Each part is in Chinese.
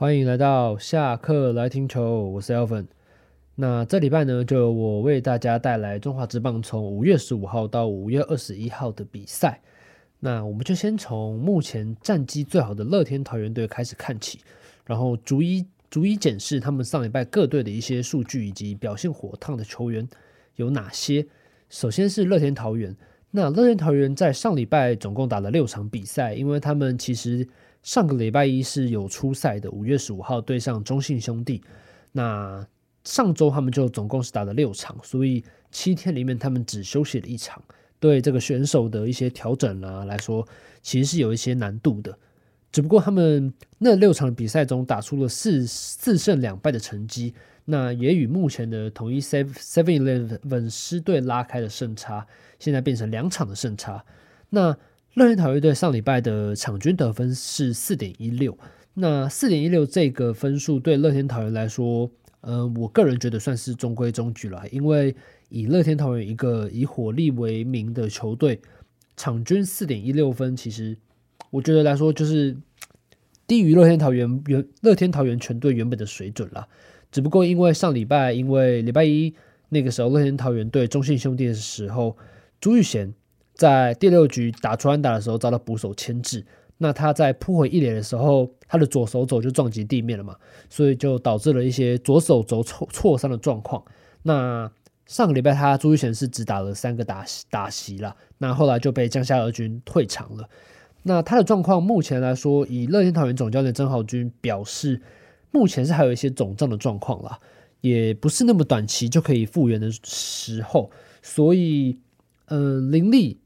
欢迎来到下课来听球，我是 Alvin。那这礼拜呢，就由我为大家带来中华职棒从五月十五号到五月二十一号的比赛。那我们就先从目前战绩最好的乐天桃园队开始看起，然后逐一逐一检视他们上礼拜各队的一些数据以及表现火烫的球员有哪些。首先是乐天桃园，那乐天桃园在上礼拜总共打了六场比赛，因为他们其实。上个礼拜一是有初赛的，五月十五号对上中信兄弟。那上周他们就总共是打了六场，所以七天里面他们只休息了一场。对这个选手的一些调整啊来说，其实是有一些难度的。只不过他们那六场比赛中打出了四四胜两败的成绩，那也与目前的统一 Seven Eleven 狮队拉开了胜差，现在变成两场的胜差。那乐天桃猿队上礼拜的场均得分是四点一六，那四点一六这个分数对乐天桃猿来说，呃，我个人觉得算是中规中矩了。因为以乐天桃猿一个以火力为名的球队，场均四点一六分，其实我觉得来说就是低于乐天桃猿原乐天桃猿全队原本的水准了。只不过因为上礼拜，因为礼拜一那个时候乐天桃猿对中信兄弟的时候，朱玉贤。在第六局打出安打的时候遭到捕手牵制，那他在扑回一垒的时候，他的左手肘就撞击地面了嘛，所以就导致了一些左手肘挫挫伤的状况。那上个礼拜他朱玉贤是只打了三个打打席了，那后来就被江夏二军退场了。那他的状况目前来说，以乐天桃园总教练曾豪军表示，目前是还有一些肿胀的状况啦，也不是那么短期就可以复原的时候，所以嗯、呃，林立。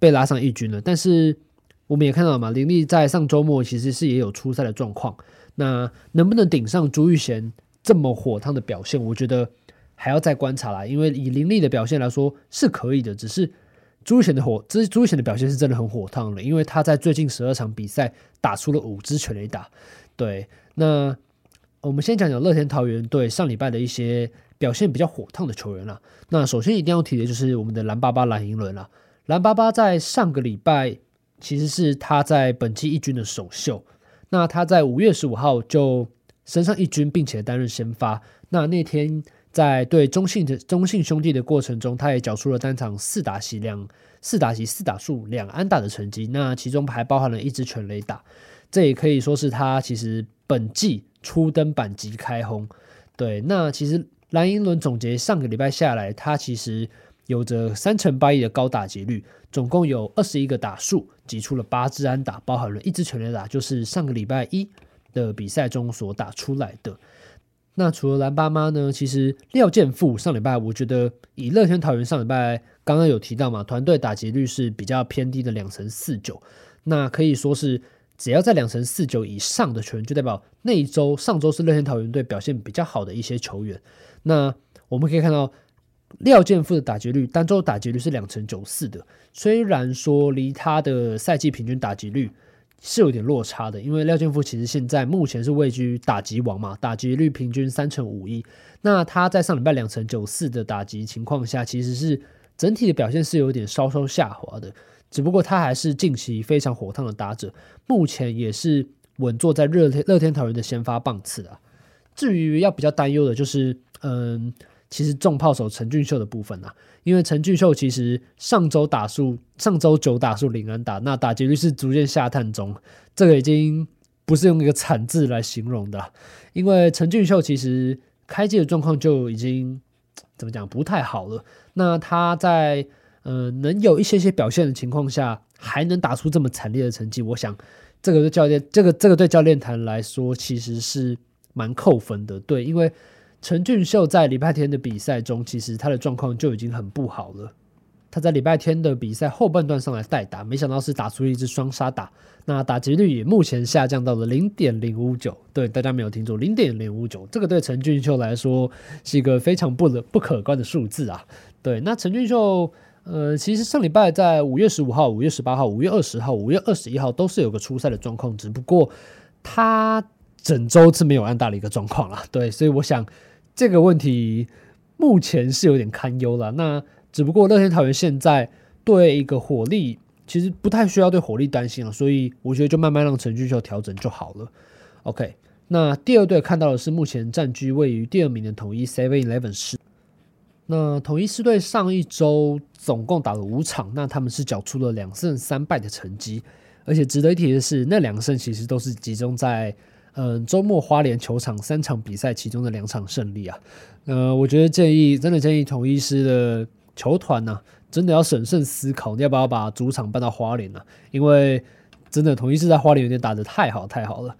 被拉上一军了，但是我们也看到了嘛，林立在上周末其实是也有出赛的状况。那能不能顶上朱玉贤这么火烫的表现，我觉得还要再观察啦。因为以林立的表现来说是可以的，只是朱玉贤的火，这朱玉贤的表现是真的很火烫了，因为他在最近十二场比赛打出了五支全垒打。对，那我们先讲讲乐天桃园队上礼拜的一些表现比较火烫的球员啦。那首先一定要提的就是我们的蓝爸爸蓝银伦啦。蓝爸爸在上个礼拜其实是他在本季一军的首秀，那他在五月十五号就升上一军，并且担任先发。那那天在对中信的中信兄弟的过程中，他也缴出了单场四打席两四打席四打数两安打的成绩，那其中还包含了一支全垒打，这也可以说是他其实本季初登板即开轰。对，那其实蓝英伦总结上个礼拜下来，他其实。有着三成八亿的高打击率，总共有二十一个打数，击出了八支安打，包含了一支全垒打，就是上个礼拜一的比赛中所打出来的。那除了蓝爸妈呢？其实廖建富上礼拜，我觉得以乐天桃园上礼拜刚刚有提到嘛，团队打击率是比较偏低的两成四九，那可以说是只要在两成四九以上的球员，就代表那一周上周是乐天桃园队表现比较好的一些球员。那我们可以看到。廖健富的打击率，单周打击率是两成九四的，虽然说离他的赛季平均打击率是有点落差的，因为廖健富其实现在目前是位居打击王嘛，打击率平均三成五一，那他在上礼拜两成九四的打击情况下，其实是整体的表现是有点稍稍下滑的，只不过他还是近期非常火烫的打者，目前也是稳坐在热天乐天桃园的先发棒次啊。至于要比较担忧的就是，嗯。其实重炮手陈俊秀的部分啊，因为陈俊秀其实上周打数，上周九打数零安打，那打击率是逐渐下探中，这个已经不是用一个惨字来形容的。因为陈俊秀其实开季的状况就已经怎么讲不太好了，那他在呃能有一些些表现的情况下，还能打出这么惨烈的成绩，我想这个对教练，这个这个对教练团来说其实是蛮扣分的，对，因为。陈俊秀在礼拜天的比赛中，其实他的状况就已经很不好了。他在礼拜天的比赛后半段上来代打，没想到是打出一支双杀打，那打击率也目前下降到了零点零五九。对，大家没有听错，零点零五九，这个对陈俊秀来说是一个非常不不可观的数字啊。对，那陈俊秀，呃，其实上礼拜在五月十五号、五月十八号、五月二十号、五月二十一号都是有个初赛的状况，只不过他整周是没有安打的一个状况啦。对，所以我想。这个问题目前是有点堪忧了。那只不过乐天桃园现在对一个火力其实不太需要对火力担心了，所以我觉得就慢慢让陈俊秀调整就好了。OK，那第二队看到的是目前占据位于第二名的统一 Seven Eleven 狮。那统一狮队上一周总共打了五场，那他们是缴出了两胜三败的成绩。而且值得一提的是，那两胜其实都是集中在嗯周末花莲球场三场比赛其中的两场胜利啊。呃，我觉得建议真的建议统一师的球团呢、真的要审慎思考，你要不要把主场搬到花莲呢、因为真的统一狮在花莲有点打得太好太好了。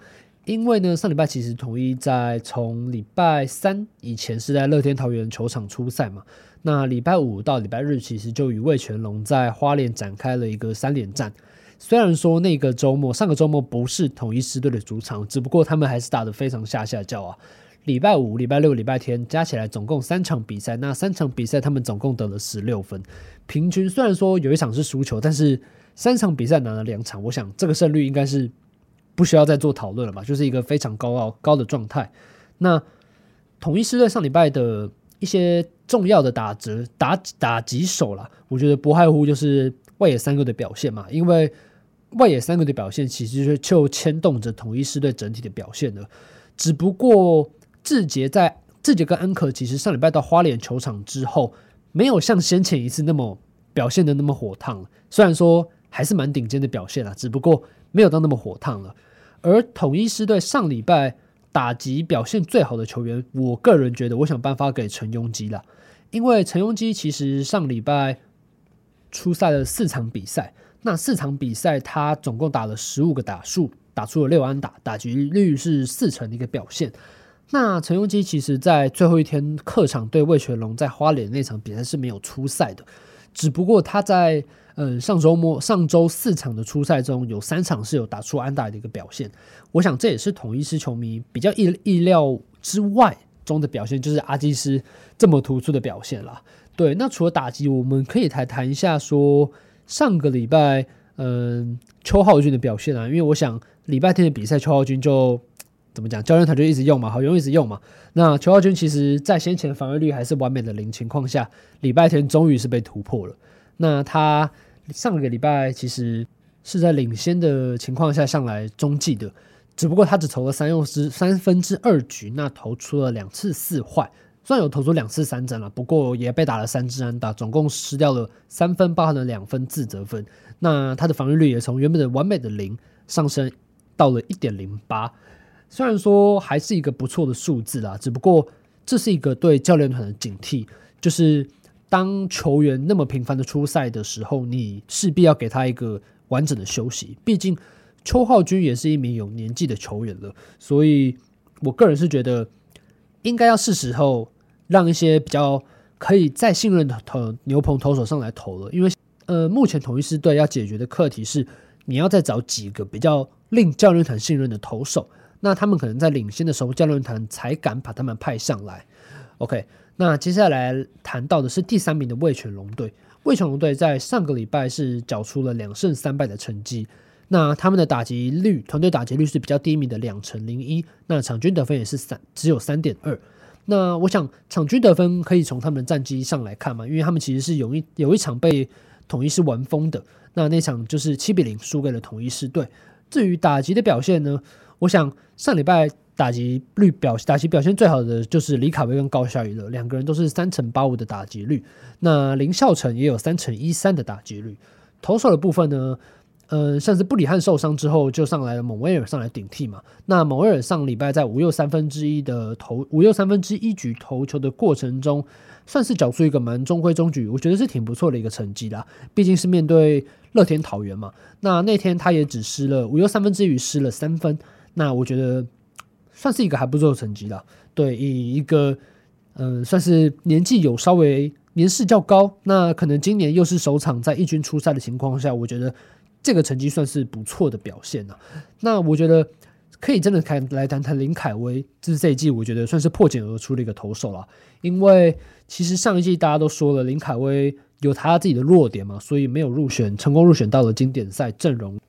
因为呢，上礼拜其实统一在从礼拜三以前是在乐天桃园球场出赛嘛，那礼拜五到礼拜日其实就与魏全龙在花莲展开了一个三连战。虽然说那个周末，上个周末不是统一狮队的主场，只不过他们还是打得非常下下叫啊。礼拜五、礼拜六、礼拜天加起来总共三场比赛，那三场比赛他们总共得了十六分，平均虽然说有一场是输球，但是三场比赛拿了两场，我想这个胜率应该是不需要再做讨论了吧，就是一个非常高傲高的状态。那统一狮队上礼拜的一些重要的打折打打几手啦，我觉得不外乎就是外野三个的表现嘛，因为。外野三个的表现，其实就牵动着统一狮队整体的表现了。只不过志杰在志杰跟安可，其实上礼拜到花莲球场之后，没有像先前一次那么表现的那么火烫了。虽然说还是蛮顶尖的表现啦，只不过没有到那么火烫了。而统一狮队上礼拜打击表现最好的球员，我个人觉得，我想颁发给陈庸基了，因为陈庸基其实上礼拜出赛了四场比赛。那四场比赛，他总共打了十五个打数，打出了六安打，打击率是四成的一个表现。那陈鏞基其实在最后一天客场对魏全龙在花莲那场比赛是没有出赛的，只不过他在嗯上周末上周四场的出赛中有三场是有打出安打的一个表现。我想这也是统一狮球迷比较意意料之外中的表现，就是阿基师这么突出的表现啦。对，那除了打击，我们可以来谈一下说。上个礼拜，嗯，邱浩军的表现啊，因为我想礼拜天的比赛，邱浩军就怎么讲，教练团就一直用嘛，好用一直用嘛。那邱浩军其实在先前防御率还是完美的零情况下，礼拜天终于是被突破了。那他上个礼拜其实是在领先的情况下上来中继的，只不过他只投了三用之三分之二局，那投出了两次四坏。虽然有投出两次三振了，不过也被打了三支安打，总共失掉了三分，包含了两分自责分。那他的防御率也从原本的完美的零上升到了一点零八。虽然说还是一个不错的数字啦，只不过这是一个对教练团的警惕，就是当球员那么频繁的出赛的时候，你势必要给他一个完整的休息。毕竟邱浩军也是一名有年纪的球员了，所以我个人是觉得。应该要是时候让一些比较可以再信任的投牛棚投手上来投了，因为呃，目前统一狮队要解决的课题是，你要再找几个比较令教练团信任的投手，那他们可能在领先的时候，教练团才敢把他们派上来。OK，那接下来谈到的是第三名的味全龙队，味全龙队在上个礼拜是缴出了两胜三败的成绩。那他们的打击率，团队打击率是比较低迷的两成零一，那场均得分也是三，只有三点二。那我想场均得分可以从他们的战绩上来看嘛，因为他们其实是有一有一场被统一是玩疯的，那那场就是七比零输给了统一狮队。至于打击的表现呢，我想上礼拜打击率表打击表现最好的就是李卡威跟高孝仪了，两个人都是三成八五的打击率，那林孝成也有三成一三的打击率。投手的部分呢？嗯，像是布里汉受伤之后，就上来了蒙威尔上来顶替嘛。那蒙威尔上礼拜在五又三分之一的投五又三分之一局投球的过程中，算是缴出一个蛮中规中矩，我觉得是挺不错的一个成绩啦。毕竟是面对乐天桃园嘛。那那天他也只失了五又三分之一失了三分，那我觉得算是一个还不错的成绩啦。对，以一个嗯，算是年纪有稍微年事较高，那可能今年又是首场在一军出赛的情况下，我觉得。这个成绩算是不错的表现了，那我觉得可以真的开来谈谈林凯威，这是这一季我觉得算是破茧而出的一个投手了。因为其实上一季大家都说了林凯威有他自己的弱点嘛，所以没有入选，成功入选到了经典赛阵容。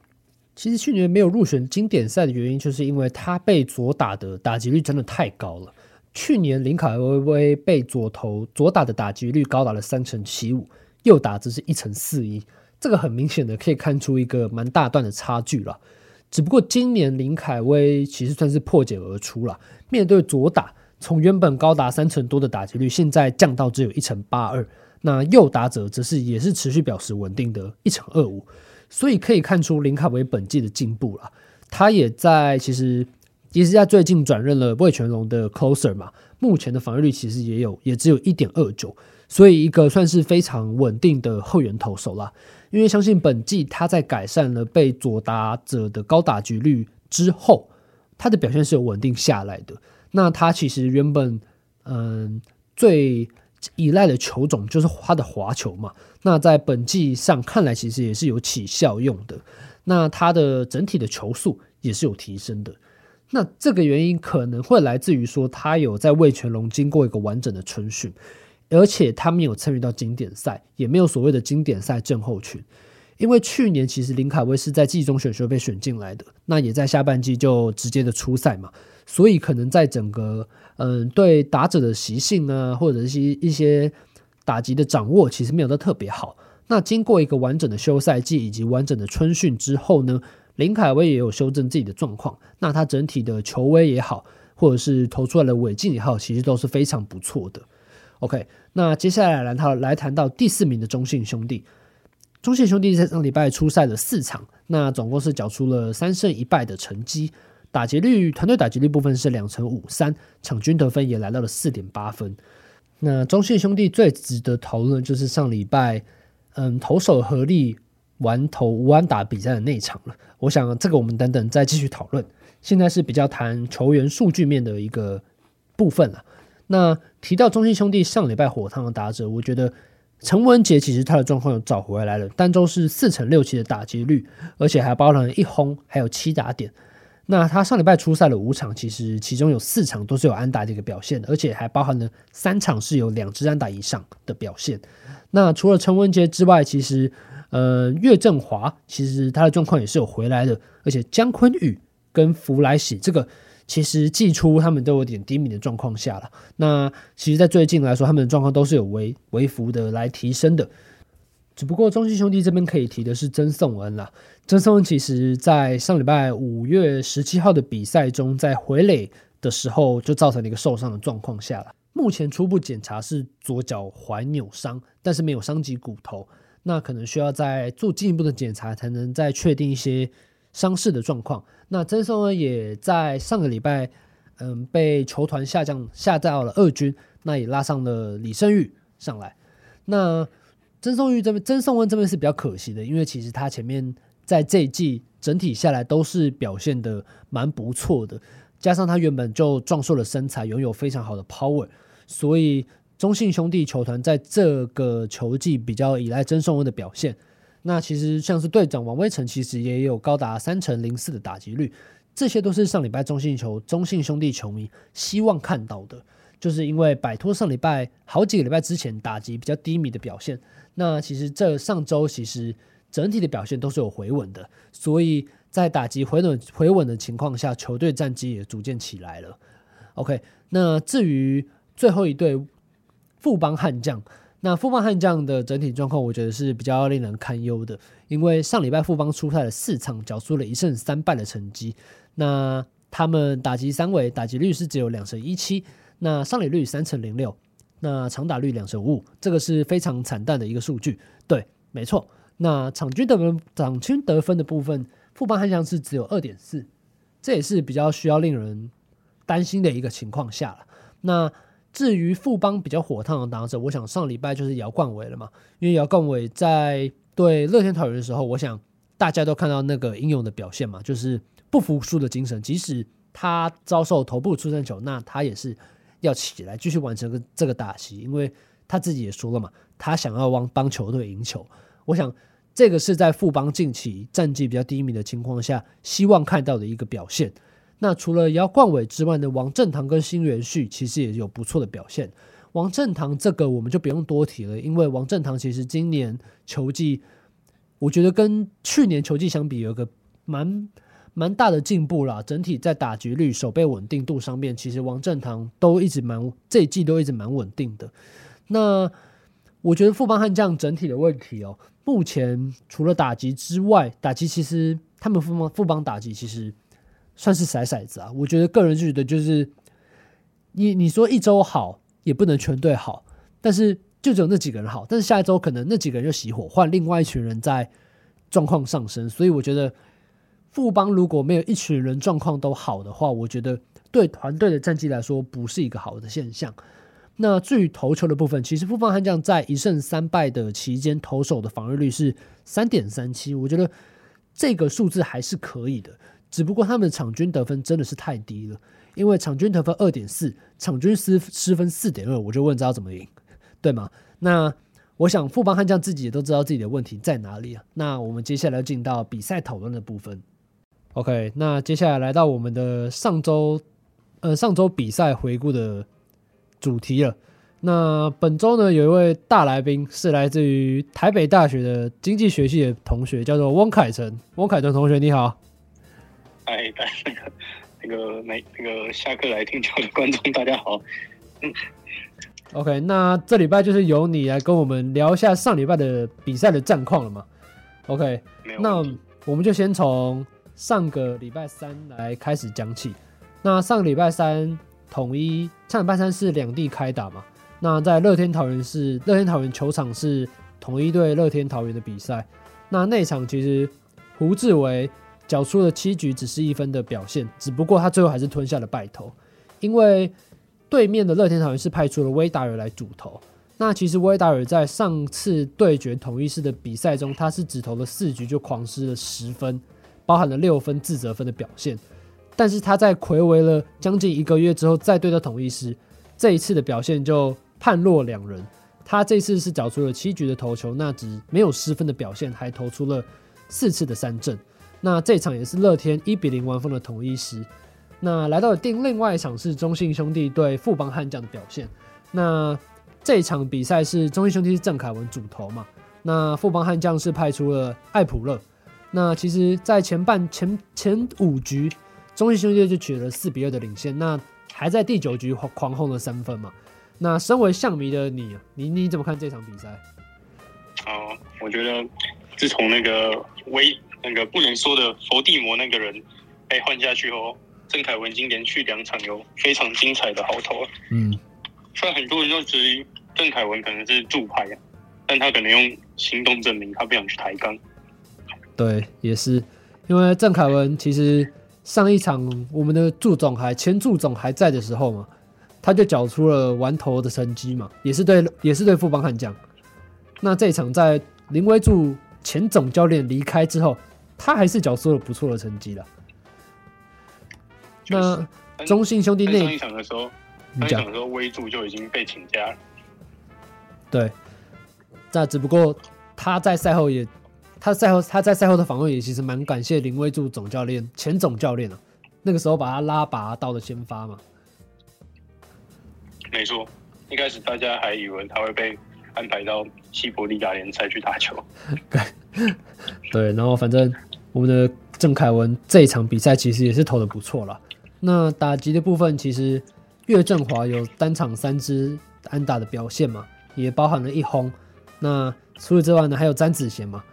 其实去年没有入选经典赛的原因，就是因为他被左打的打击率真的太高了。去年林凯威威被左投左打的打击率高达了三成七五，右打则是一成四一。这个很明显的可以看出一个蛮大段的差距了。只不过今年林凯威其实算是破茧而出了，面对左打，从原本高达三成多的打击率，现在降到只有一成八二。那右打者则是也是持续表示稳定的一成二五，所以可以看出林凯威本季的进步了。他也在其实其实在最近转任了味全龙的 closer 嘛，目前的防御率其实也有也只有一点二九，所以一个算是非常稳定的后援投手啦。因为相信本季他在改善了被左打者的高打击率之后，他的表现是有稳定下来的。那他其实原本嗯最。依赖的球种就是他的滑球嘛，那在本季上看来，其实也是有起效用的。那他的整体的球速也是有提升的。那这个原因可能会来自于说，他有在味全龙经过一个完整的春训，而且他没有参与到经典赛，也没有所谓的经典赛症候群。因为去年其实林凯威是在季中选秀被选进来的，那也在下半季就直接的出赛嘛，所以可能在整个嗯对打者的习性啊，或者是一些打击的掌握，其实没有的特别好。那经过一个完整的休赛季以及完整的春训之后呢，林凯威也有修正自己的状况，那他整体的球威也好，或者是投出来的尾劲也好，其实都是非常不错的。OK，那接下来来谈来谈到第四名的中信兄弟。中信兄弟在上礼拜出赛了四场，那总共是缴出了三胜一败的成绩，打击率团队打击率部分是两成五三，场均得分也来到了四点八分。那中信兄弟最值得讨论就是上礼拜，嗯，投手合力玩投无安打比赛的那一场了。我想这个我们等等再继续讨论。现在是比较谈球员数据面的一个部分了。那提到中信兄弟上礼拜火烫的打者，我觉得。陈文杰其实他的状况又找回来了，单周是四成六七的打击率，而且还包含了一轰，还有七打点。那他上礼拜出赛了五场，其实其中有四场都是有安打的一个表现的，而且还包含了三场是有两支安打以上的表现。那除了陈文杰之外，其实呃岳振华其实他的状况也是有回来的，而且姜坤宇跟福来喜这个。其实季初他们都有点低迷的状况下了，那其实，在最近来说，他们的状况都是有微微幅的来提升的。只不过中信兄弟这边可以提的是曾颂恩了，曾颂恩其实在上礼拜五月十七号的比赛中，在回垒的时候就造成了一个受伤的状况下了。目前初步检查是左脚踝扭伤，但是没有伤及骨头，那可能需要再做进一步的检查，才能再确定一些。伤势的状况，那曾松恩也在上个礼拜，嗯，被球团下降下到了二军，那也拉上了李胜玉上来。那曾松玉这边，曾颂恩这边是比较可惜的，因为其实他前面在这一季整体下来都是表现的蛮不错的，加上他原本就壮硕的身材，拥有非常好的 power，所以中信兄弟球团在这个球季比较依赖曾颂恩的表现。那其实像是队长王威晨，其实也有高达三成零四的打击率，这些都是上礼拜中信球中信兄弟球迷希望看到的，就是因为摆脱上礼拜好几个礼拜之前打击比较低迷的表现，那其实这上周其实整体的表现都是有回稳的，所以在打击回稳回稳的情况下，球队战绩也逐渐起来了。OK，那至于最后一队富邦悍将。那富邦悍将的整体状况，我觉得是比较令人堪忧的，因为上礼拜富邦出赛了四场，缴出了一胜三败的成绩。那他们打击三围，打击率是只有两成一七，那上垒率三成零六，那长打率两成五五，这个是非常惨淡的一个数据。对，没错。那场均得分，场均得分的部分，富邦悍将是只有二点四，这也是比较需要令人担心的一个情况下了。那至于富邦比较火烫的打者，我想上礼拜就是姚冠伟了嘛，因为姚冠伟在对乐天桃园的时候，我想大家都看到那个英勇的表现嘛，就是不服输的精神，即使他遭受头部出生球，那他也是要起来继续完成个这个打击，因为他自己也说了嘛，他想要帮帮球队赢球。我想这个是在富邦近期战绩比较低迷的情况下，希望看到的一个表现。那除了姚冠伟之外的王振堂跟新元旭，其实也有不错的表现。王振堂这个我们就不用多提了，因为王振堂其实今年球季，我觉得跟去年球季相比，有个蛮蛮大的进步啦。整体在打击率、守备稳定度上面，其实王振堂都一直蛮这一季都一直蛮稳定的。那我觉得富邦悍将整体的问题哦，目前除了打击之外，打击其实。他们富邦富邦打击其实算是骰骰子啊。我觉得个人觉得就是你你说一周好也不能全队好，但是就只有那几个人好，但是下一周可能那几个人就熄火，换另外一群人在状况上升。所以我觉得富邦如果没有一群人状况都好的话，我觉得对团队的战绩来说不是一个好的现象。那至于投球的部分，其实富邦悍将在一胜三败的期间，投手的防御率是三点三七，我觉得这个数字还是可以的。只不过他们场均得分真的是太低了，因为场均得分二点四，场均失失分四点二，我就问知道怎么赢，对吗？那我想富邦悍将自己也都知道自己的问题在哪里啊。那我们接下来进到比赛讨论的部分。OK，那接下来来到我们的上周，呃，上周比赛回顾的。主题了。那本周呢，有一位大来宾是来自于台北大学的经济学系的同学，叫做汪凯成。汪凯成同学，你好。嗨，大那个那个没那个下课来听球的观众，大家好。嗯。OK，那这礼拜就是由你来跟我们聊一下上礼拜的比赛的战况了嘛？OK，那我们就先从上个礼拜三来开始讲起。那上个礼拜三。统一上礼拜三是两地开打嘛？那在乐天桃园是乐天桃园球场是统一对乐天桃园的比赛。那那场其实胡智为缴出了七局只是一分的表现，只不过他最后还是吞下了败投，因为对面的乐天桃园是派出了威达尔来主投。那其实威达尔在上次对决统一狮的比赛中，他是只投了四局就狂失了十分，包含了六分自责分的表现。但是他在睽违了将近一个月之后再对到统一狮，这一次的表现就判若两人。他这次是缴出了七局的投球，那只没有失分的表现，还投出了四次的三振。那这场也是乐天一比零完封的统一狮。那来到了另另外一场是中信兄弟对富邦悍将的表现。那这场比赛是中信兄弟是郑凯文主投嘛？那富邦悍将是派出了艾普勒。那其实，在前半前前五局。中信兄弟就取得了四比二的领先，那还在第九局狂轰了三分嘛？那身为象迷的你，你你怎么看这场比赛？哦，我觉得自从那个威那个不能说的佛地魔那个人被换下去后，郑凯文已经连续两场有非常精彩的好投。嗯，虽然很多人都质疑郑凯文可能是助派啊，但他可能用行动证明他不想去抬杠。对，也是因为郑凯文其实。上一场我们的祝总还前祝总还在的时候嘛，他就缴出了完投的成绩嘛，也是对也是对富邦悍将。那这一场在林威助前总教练离开之后，他还是缴出了不错的成绩的。那中信兄弟那一场的时候，那一场的时候威助就已经被请假了。对，那只不过他在赛后也。他赛后，他在赛后的访问也其实蛮感谢林威助总教练、前总教练啊，那个时候把他拉拔到了先发嘛。没错，一开始大家还以为他会被安排到西伯利亚联赛去打球。对，然后反正我们的郑凯文这一场比赛其实也是投的不错了。那打击的部分，其实岳振华有单场三支安打的表现嘛，也包含了一轰。那除此之外呢，还有詹子贤嘛。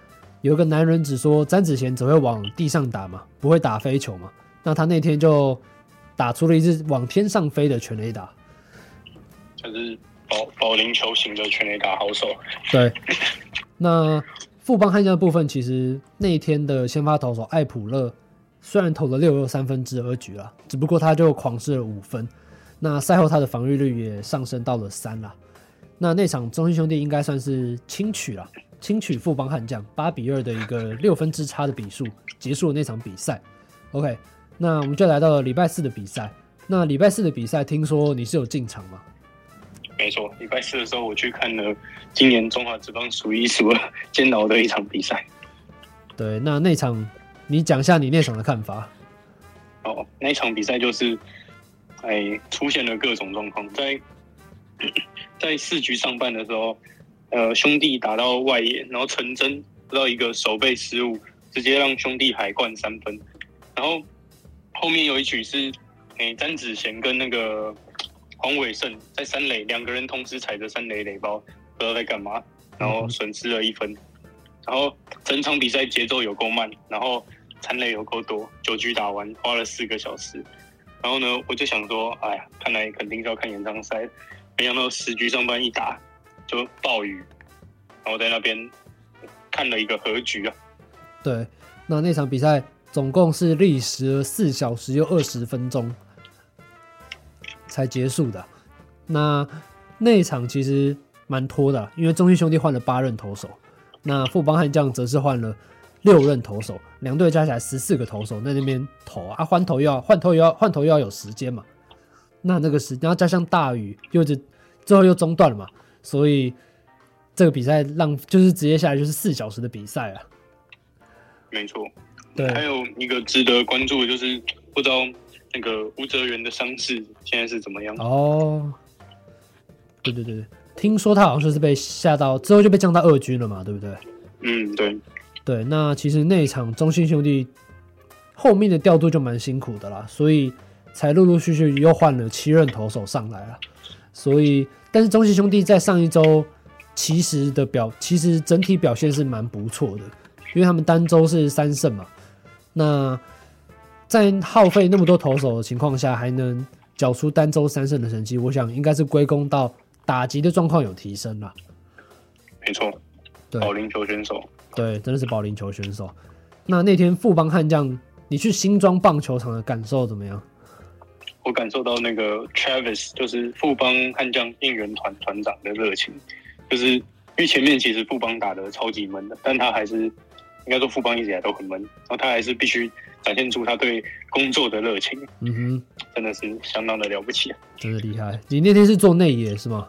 有个男人只说詹子贤只会往地上打嘛，不会打飞球嘛。那他那天就打出了一支往天上飞的全垒打，就是保保龄球型的全垒打好手。对，那富邦悍将的部分，其实那一天的先发投手艾普勒虽然投了六又三分之二局了，只不过他就狂失了五分。那赛后他的防御率也上升到了三了。那那场中信兄弟应该算是轻取了。轻取富邦悍将八比二的一个六分之差的比数结束了那场比赛。OK，那我们就来到了礼拜四的比赛。那礼拜四的比赛，听说你是有进场吗？没错，礼拜四的时候我去看了今年中华职棒数一数二煎熬的一场比赛。对，那那场你讲一下你那场的看法。哦，那场比赛就是，哎，出现了各种状况，在 在四局上半的时候。呃，兄弟打到外野，然后陈真得到一个守备失误，直接让兄弟海灌三分。然后后面有一曲是，哎，詹子贤跟那个黄伟胜在三垒，两个人同时踩着三垒垒包，不知道在干嘛，然后损失了一分。然后整场比赛节奏有够慢，然后残垒有够多，九局打完花了四个小时。然后呢，我就想说，哎呀，看来肯定是要看延长赛。没想到十局上半一打就暴雨，然后在那边看了一个和局啊。对，那那场比赛总共是历时了四小时又二十分钟才结束的。那那一场其实蛮拖的，因为中信兄弟换了八任投手，那富邦悍将则是换了六任投手，两队加起来十四个投手在那边投啊，换投又要换投又要换投又要有时间嘛。那那个时间，然后加上大雨，又就最后又中断了嘛，所以这个比赛浪就是直接下来就是四小时的比赛啊。没错，对，还有一个值得关注的就是不知道那个吴哲源的伤势现在是怎么样哦。对对对，听说他好像是被吓到之后就被降到二军了嘛，对不对？嗯，对对。那其实那一场中信兄弟后面的调度就蛮辛苦的啦，所以才陆陆续续又换了七任投手上来了。所以，但是中信兄弟在上一周其实的表，其实整体表现是蛮不错的，因为他们单周是三胜嘛。那在耗费那么多投手的情况下，还能缴出单周三胜的成绩，我想应该是归功到。打击的状况有提升了，没错，对，保龄球选手，对，真的是保龄球选手。那那天富邦悍将，你去新庄棒球场的感受怎么样？我感受到那个 Travis 就是富邦悍将应援团团长的热情，就是因为前面其实富邦打的超级闷的，但他还是应该说富邦一直以来都很闷，然后他还是必须展现出他对工作的热情。嗯哼，真的是相当的了不起啊，真的厉害。你那天是做内野是吗？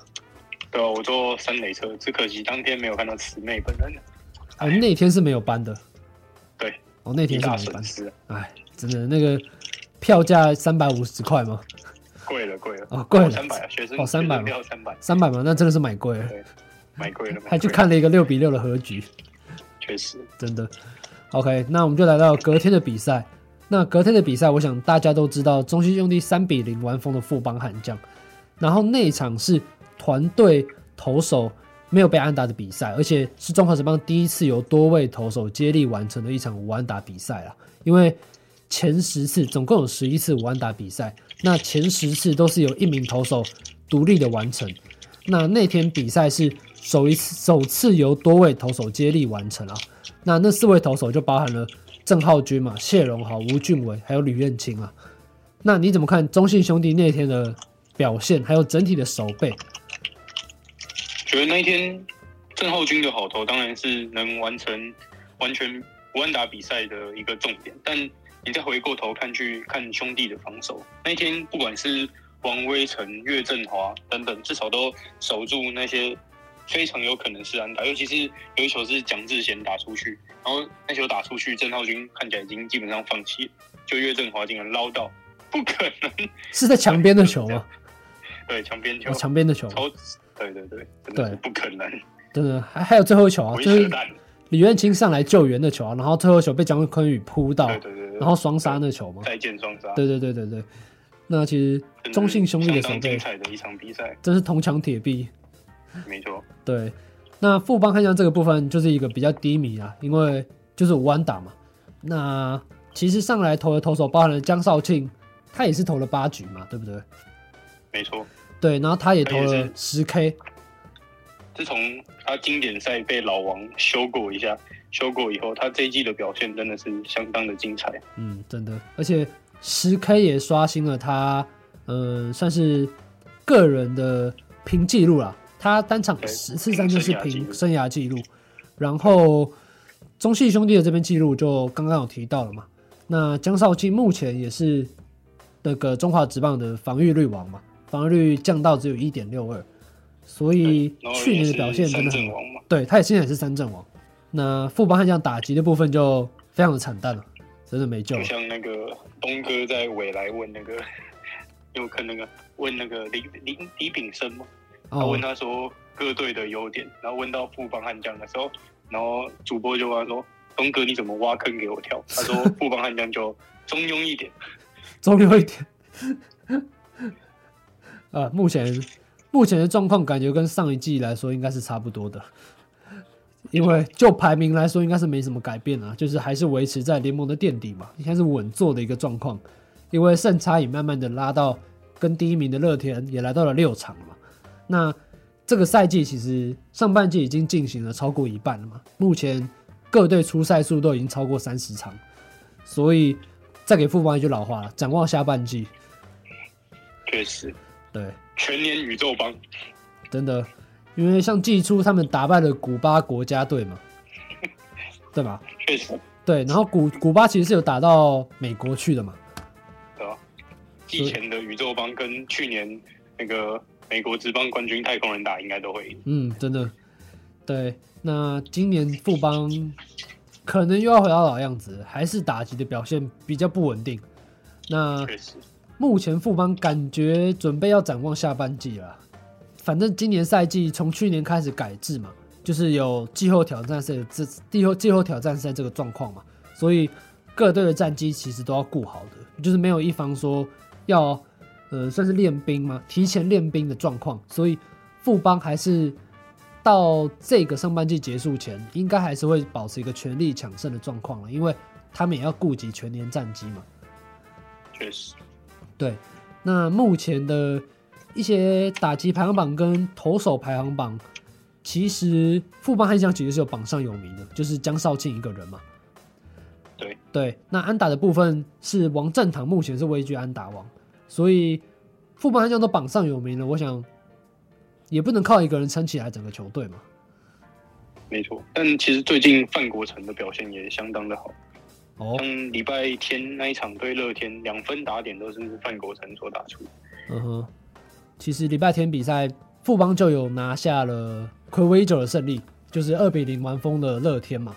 对啊，我坐三垒车，只可惜当天没有看到慈妹本人。啊，那天是没有班的。对，哦，那天是没班。哎，真的那个票价三百五十块吗？贵了，贵了。哦，贵了。三百啊，学生哦，三百票三百。三百吗？那真的是买贵了。对，买贵了。还去看了一个六比六的和局。确实，真的。OK，那我们就来到隔天的比赛。那隔天的比赛，我想大家都知道，中信兄弟三比零完封的富邦悍将。然后那一场是。团队投手没有被安打的比赛，而且是中华职棒第一次由多位投手接力完成的一场无安打比赛啊！因为前十次总共有十一次无安打比赛，那前十次都是由一名投手独立的完成。那那天比赛是首一次首次由多位投手接力完成啊！那那四位投手就包含了郑浩均嘛、谢荣豪、吴俊伟还有吕彦青啊。那你怎么看中信兄弟那天的表现，还有整体的守备？觉得那一天郑浩均的好投当然是能完成完全无安打比赛的一个重点，但你再回过头看去看兄弟的防守，那一天不管是王威晨、岳振华等等，至少都守住那些非常有可能是安打，尤其是有一球是蒋志贤打出去，然后那球打出去，郑浩君看起来已经基本上放弃，就岳振华竟然捞到，不可能 是在墙边的球吗？对，墙边球，墙边的球。对对对，真的不可能。真的还还有最后一球啊，就是李元清上来救援的球啊，然后最后一球被江坤宇扑到，对对对，然后双杀那球嘛，再见双杀。对对对对对，那其实中信兄弟的守备，精彩的一场比赛，真是铜墙铁壁。没错。对，那富邦悍将这个部分就是一个比较低迷啊，因为就是五安打嘛。那其实上来投的投手包含了江少庆，他也是投了八局嘛，对不对？没错。对，然后他也投了十 K。自从他经典赛被老王修过一下，修过以后，他这一季的表现真的是相当的精彩。嗯，真的，而且十 K 也刷新了他，嗯，算是个人的拼纪录了。他单场十次三振是平生涯纪录。然后中信兄弟的这边记录就刚刚有提到了嘛。那江少庆目前也是那个中华职棒的防御率王嘛。防御率降到只有一点六二，所以去年的表现真的很。对，他也现在也是三振王。那富邦悍将打击的部分就非常的惨淡了，真的没救了。像那个东哥在未来问那个，有可能那个问那个李李李炳生嘛，他问他说各队的优点，然后问到富邦悍将的时候，然后主播就问他说：“东哥你怎么挖坑给我跳？”他说：“富邦悍将就中庸一点，中庸一点。”呃，目前目前的状况感觉跟上一季来说应该是差不多的，因为就排名来说，应该是没什么改变啊，就是还是维持在联盟的垫底嘛，应该是稳坐的一个状况。因为胜差也慢慢的拉到跟第一名的乐天也来到了六场嘛。那这个赛季其实上半季已经进行了超过一半了嘛，目前各队出赛数都已经超过三十场，所以再给富邦一句老话了，展望下半季，确实，对，全年宇宙帮，真的。因为像季初他们打败了古巴国家队嘛，对吧？确实。对，然后古古巴其实是有打到美国去的嘛，对吧？季前的宇宙帮跟去年那个美国职棒冠军太空人打，应该都会赢。嗯，真的。对，那今年富邦可能又要回到老样子，还是打击的表现比较不稳定。那目前富邦感觉准备要展望下半季了。反正今年赛季从去年开始改制嘛，就是有季后挑战赛这季后季后挑战赛这个状况嘛，所以各队的战绩其实都要顾好的，就是没有一方说要呃算是练兵嘛，提前练兵的状况，所以富邦还是到这个上半季结束前，应该还是会保持一个全力抢胜的状况了，因为他们也要顾及全年战绩嘛。确实，对，那目前的。一些打击排行榜跟投手排行榜，其实富邦悍将其实是有榜上有名的，就是江少庆一个人嘛。对对，那安打的部分是王振堂，目前是位居安打王，所以富邦悍将都榜上有名了。我想也不能靠一个人撑起来整个球队嘛。没错，但其实最近范国成的表现也相当的好。哦，像礼拜天那一场对乐天，两分打点都是范国成所打出。嗯哼。其实礼拜天比赛，富邦就有拿下了暌违已久的胜利，就是二比零完封的乐天嘛。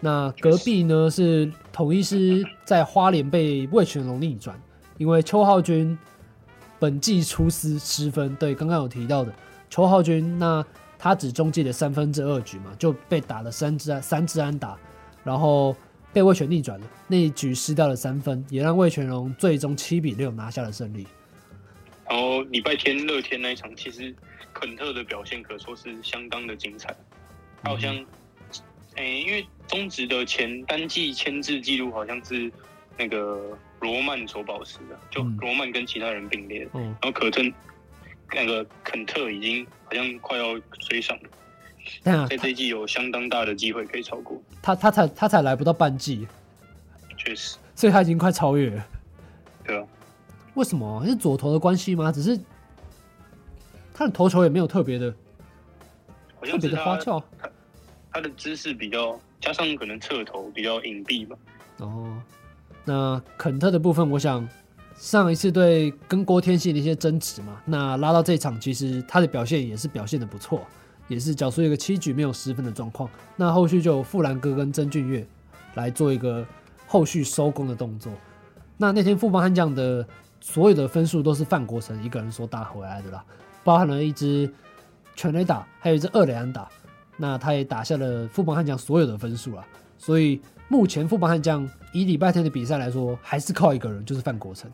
那隔壁呢是统一师在花莲被魏全龙逆转，因为邱浩军本季出失失分，对，刚刚有提到的邱浩军，那他只中继了三分之二局嘛，就被打了三支三支安打，然后被魏全逆转了，那一局失掉了三分，也让魏全龙最终七比六拿下了胜利。然后礼拜天乐天那一场，其实肯特的表现可说是相当的精彩。他好像，哎、欸，因为中职的前单季签字记录好像是那个罗曼所保持的，就罗曼跟其他人并列。嗯。然后可特那个肯特已经好像快要追上了。啊、在这一季有相当大的机会可以超过。他他才他才来不到半季。确实。所以他已经快超越了。对啊。为什么？是左投的关系吗？只是他的投球也没有特别的，好像特别的花俏。他他的姿势比较，加上可能侧投比较隐蔽吧。哦，那肯特的部分，我想上一次对跟郭天信的一些争执嘛，那拉到这场，其实他的表现也是表现的不错，也是缴出一个七局没有失分的状况。那后续就有富兰哥跟曾俊岳来做一个后续收工的动作。那那天富邦悍将的。所有的分数都是范国成一个人所打回来的啦，包含了一支全垒打，还有一支二垒安打，那他也打下了富邦悍将所有的分数了。所以目前富邦悍将以礼拜天的比赛来说，还是靠一个人，就是范国成。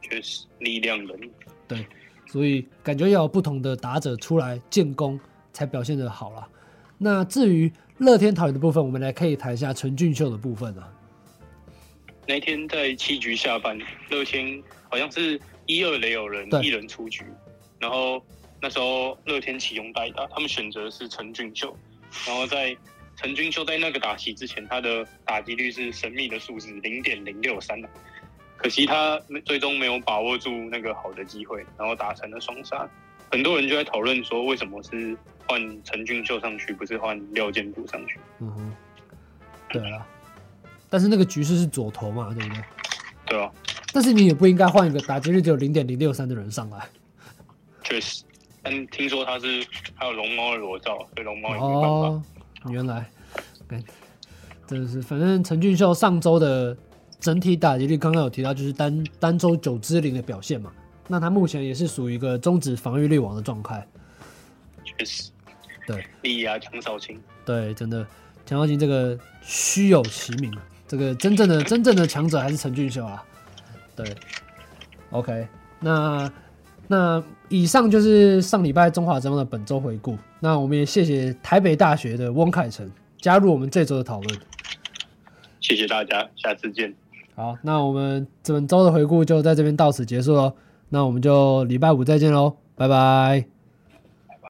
确实，力量人。对，所以感觉要有不同的打者出来建功，才表现得好啦。那至于乐天桃园的部分，我们来可以谈一下陈俊秀的部分啊。那天在七局下半，乐天好像是一二垒有人，一人出局，然后那时候乐天启用代打，他们选择的是陈俊秀，然后在陈俊秀在那个打席之前，他的打击率是神秘的数字零点零六三，可惜他最终没有把握住那个好的机会，然后打成了双杀。很多人就在讨论说，为什么是换陈俊秀上去，不是换廖健富上去？嗯哼，对啊。但是那个局势是左投嘛，对不对？对啊。但是你也不应该换一个打击率只有零点零六三的人上来。确实，但听说他是还有龙猫的裸照，所以龙猫也没办法。哦，原来，真的是，反正陈俊秀上周的整体打击率刚刚有提到，就是单单周九支零的表现嘛。那他目前也是属于一个终止防御率王的状态。确实。对。力压强少卿。对，真的，强少卿这个虚有其名啊。这个真正的真正的强者还是陈俊秀啊，对，OK，那那以上就是上礼拜中华职棒的本周回顾。那我们也谢谢台北大学的翁凯成加入我们这周的讨论。谢谢大家，下次见。好，那我们本周的回顾就在这边到此结束喽。那我们就礼拜五再见喽，拜拜。